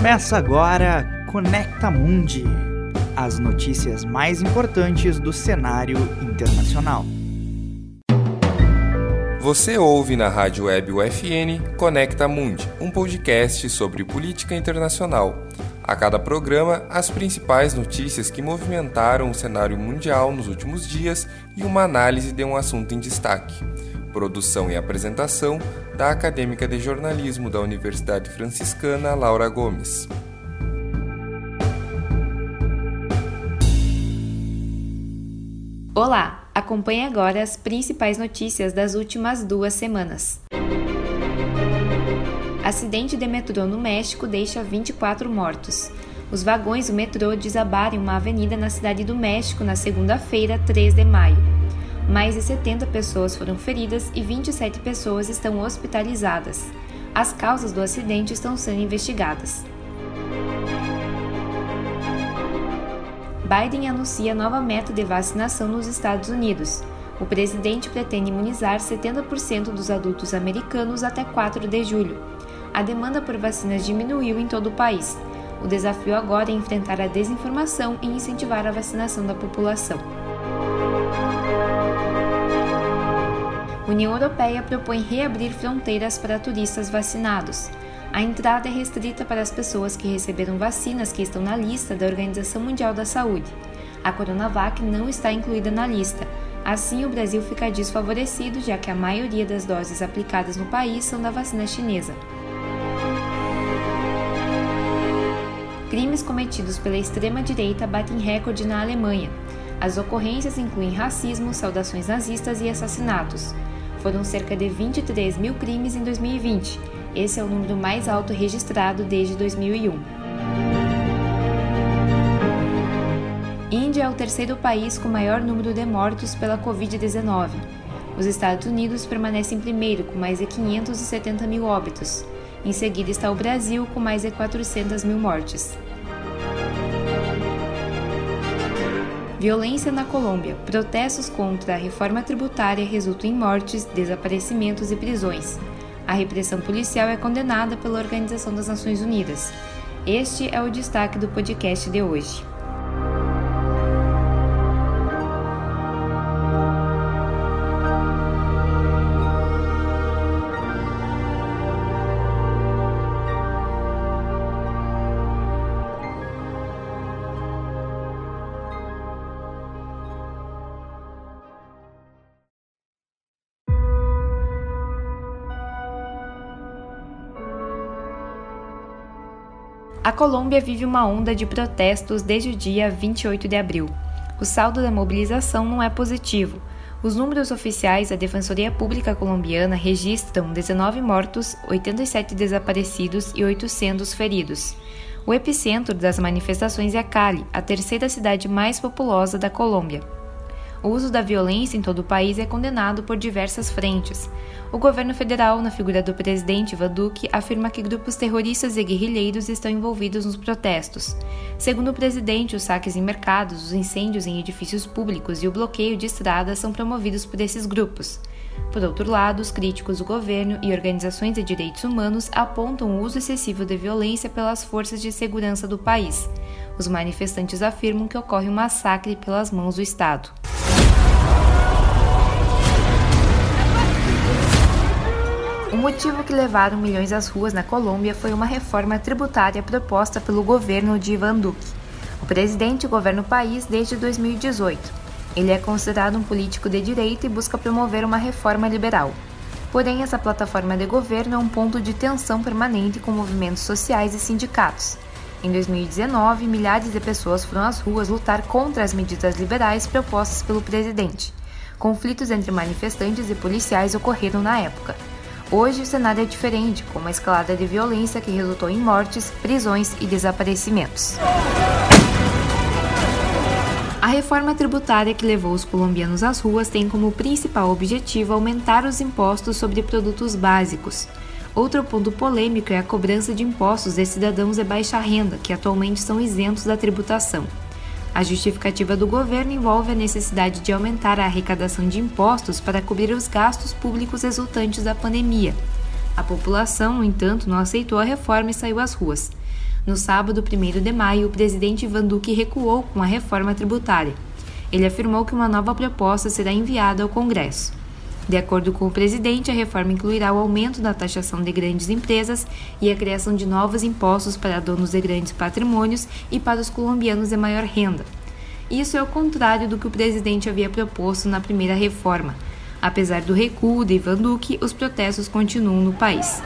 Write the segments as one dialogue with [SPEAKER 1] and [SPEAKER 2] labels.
[SPEAKER 1] Começa agora Conecta Mundi, as notícias mais importantes do cenário internacional.
[SPEAKER 2] Você ouve na rádio web UFN Conecta Mundi, um podcast sobre política internacional. A cada programa, as principais notícias que movimentaram o cenário mundial nos últimos dias e uma análise de um assunto em destaque. Produção e apresentação da acadêmica de jornalismo da Universidade Franciscana Laura Gomes.
[SPEAKER 3] Olá, acompanhe agora as principais notícias das últimas duas semanas. Acidente de metrô no México deixa 24 mortos. Os vagões do metrô desabaram em uma avenida na cidade do México na segunda-feira, 3 de maio. Mais de 70 pessoas foram feridas e 27 pessoas estão hospitalizadas. As causas do acidente estão sendo investigadas. Biden anuncia nova meta de vacinação nos Estados Unidos. O presidente pretende imunizar 70% dos adultos americanos até 4 de julho. A demanda por vacinas diminuiu em todo o país. O desafio agora é enfrentar a desinformação e incentivar a vacinação da população. União Europeia propõe reabrir fronteiras para turistas vacinados. A entrada é restrita para as pessoas que receberam vacinas que estão na lista da Organização Mundial da Saúde. A Coronavac não está incluída na lista. Assim, o Brasil fica desfavorecido, já que a maioria das doses aplicadas no país são da vacina chinesa. Crimes cometidos pela extrema-direita batem recorde na Alemanha. As ocorrências incluem racismo, saudações nazistas e assassinatos. Foram cerca de 23 mil crimes em 2020 esse é o número mais alto registrado desde 2001. Índia é o terceiro país com maior número de mortos pela Covid-19. Os Estados Unidos permanecem em primeiro, com mais de 570 mil óbitos. Em seguida está o Brasil, com mais de 400 mil mortes. Violência na Colômbia. Protestos contra a reforma tributária resultam em mortes, desaparecimentos e prisões. A repressão policial é condenada pela Organização das Nações Unidas. Este é o destaque do podcast de hoje. A Colômbia vive uma onda de protestos desde o dia 28 de abril. O saldo da mobilização não é positivo. Os números oficiais da Defensoria Pública Colombiana registram 19 mortos, 87 desaparecidos e 800 feridos. O epicentro das manifestações é Cali, a terceira cidade mais populosa da Colômbia. O uso da violência em todo o país é condenado por diversas frentes. O governo federal, na figura do presidente Ivan Duque, afirma que grupos terroristas e guerrilheiros estão envolvidos nos protestos. Segundo o presidente, os saques em mercados, os incêndios em edifícios públicos e o bloqueio de estradas são promovidos por esses grupos. Por outro lado, os críticos do governo e organizações de direitos humanos apontam o uso excessivo de violência pelas forças de segurança do país. Os manifestantes afirmam que ocorre um massacre pelas mãos do Estado. Motivo que levaram milhões às ruas na Colômbia foi uma reforma tributária proposta pelo governo de Ivan Duque. O presidente governa o país desde 2018. Ele é considerado um político de direita e busca promover uma reforma liberal. Porém, essa plataforma de governo é um ponto de tensão permanente com movimentos sociais e sindicatos. Em 2019, milhares de pessoas foram às ruas lutar contra as medidas liberais propostas pelo presidente. Conflitos entre manifestantes e policiais ocorreram na época. Hoje o cenário é diferente, com uma escalada de violência que resultou em mortes, prisões e desaparecimentos. A reforma tributária que levou os colombianos às ruas tem como principal objetivo aumentar os impostos sobre produtos básicos. Outro ponto polêmico é a cobrança de impostos de cidadãos de baixa renda, que atualmente são isentos da tributação. A justificativa do governo envolve a necessidade de aumentar a arrecadação de impostos para cobrir os gastos públicos resultantes da pandemia. A população, no entanto, não aceitou a reforma e saiu às ruas. No sábado, 1 de maio, o presidente Ivan Duque recuou com a reforma tributária. Ele afirmou que uma nova proposta será enviada ao Congresso. De acordo com o presidente, a reforma incluirá o aumento da taxação de grandes empresas e a criação de novos impostos para donos de grandes patrimônios e para os colombianos de maior renda. Isso é o contrário do que o presidente havia proposto na primeira reforma. Apesar do recuo de Ivan Duque, os protestos continuam no país.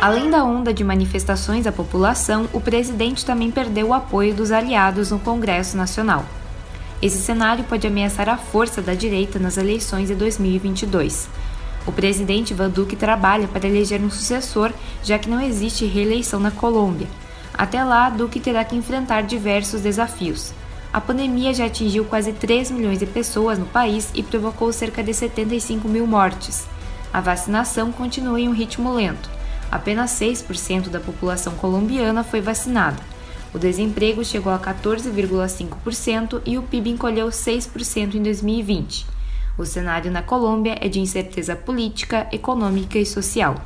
[SPEAKER 3] Além da onda de manifestações da população, o presidente também perdeu o apoio dos aliados no Congresso Nacional. Esse cenário pode ameaçar a força da direita nas eleições de 2022. O presidente Ivan Duque trabalha para eleger um sucessor, já que não existe reeleição na Colômbia. Até lá, Duque terá que enfrentar diversos desafios. A pandemia já atingiu quase 3 milhões de pessoas no país e provocou cerca de 75 mil mortes. A vacinação continua em um ritmo lento apenas 6% da população colombiana foi vacinada. O desemprego chegou a 14,5% e o PIB encolheu 6% em 2020. O cenário na Colômbia é de incerteza política, econômica e social.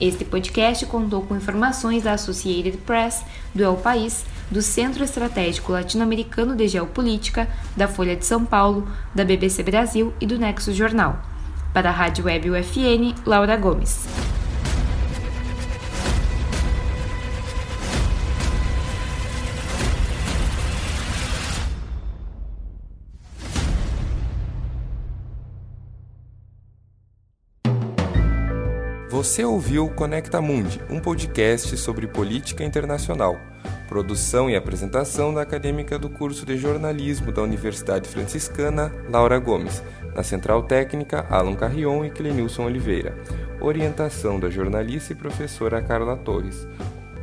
[SPEAKER 3] Este podcast contou com informações da Associated Press, do El País, do Centro Estratégico Latino-Americano de Geopolítica, da Folha de São Paulo, da BBC Brasil e do Nexo Jornal. Para a Rádio Web UFN, Laura Gomes.
[SPEAKER 2] Você ouviu Conecta Mundi, um podcast sobre política internacional. Produção e apresentação da acadêmica do curso de jornalismo da Universidade Franciscana, Laura Gomes. Na central técnica, Alan Carrion e Clenilson Oliveira. Orientação da jornalista e professora Carla Torres.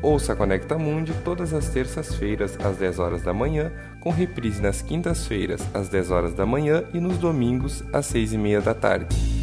[SPEAKER 2] Ouça Conecta Mundi todas as terças-feiras às 10 horas da manhã, com reprise nas quintas-feiras às 10 horas da manhã e nos domingos às 6 e meia da tarde.